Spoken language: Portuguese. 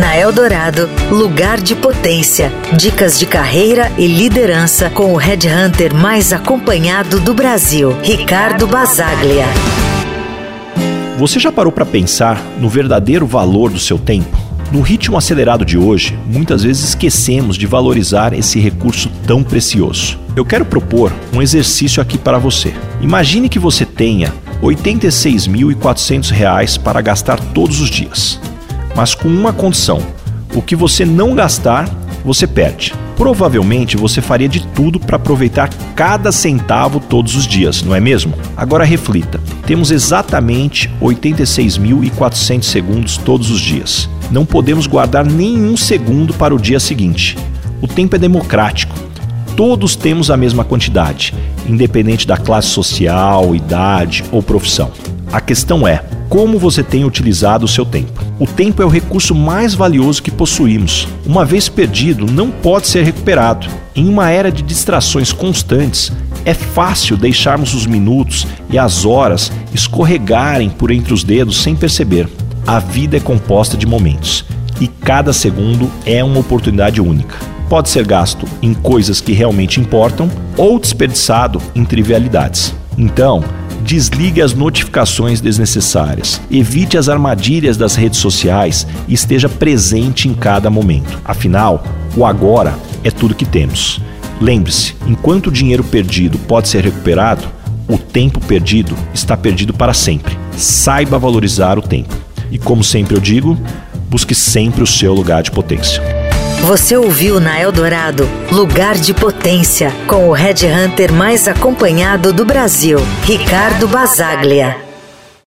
Na Eldorado, lugar de potência. Dicas de carreira e liderança com o headhunter mais acompanhado do Brasil, Ricardo Basaglia. Você já parou para pensar no verdadeiro valor do seu tempo? No ritmo acelerado de hoje, muitas vezes esquecemos de valorizar esse recurso tão precioso. Eu quero propor um exercício aqui para você. Imagine que você tenha R$ 86.400 para gastar todos os dias mas com uma condição: o que você não gastar, você perde. Provavelmente você faria de tudo para aproveitar cada centavo todos os dias, não é mesmo? Agora reflita: temos exatamente 86.400 segundos todos os dias. Não podemos guardar nenhum segundo para o dia seguinte. O tempo é democrático. Todos temos a mesma quantidade, independente da classe social, idade ou profissão. A questão é: como você tem utilizado o seu tempo? O tempo é o recurso mais valioso que possuímos. Uma vez perdido, não pode ser recuperado. Em uma era de distrações constantes, é fácil deixarmos os minutos e as horas escorregarem por entre os dedos sem perceber. A vida é composta de momentos e cada segundo é uma oportunidade única. Pode ser gasto em coisas que realmente importam ou desperdiçado em trivialidades. Então, Desligue as notificações desnecessárias. Evite as armadilhas das redes sociais e esteja presente em cada momento. Afinal, o agora é tudo que temos. Lembre-se: enquanto o dinheiro perdido pode ser recuperado, o tempo perdido está perdido para sempre. Saiba valorizar o tempo. E como sempre eu digo, busque sempre o seu lugar de potência. Você ouviu na Eldorado Lugar de Potência, com o Red Hunter mais acompanhado do Brasil, Ricardo Basaglia.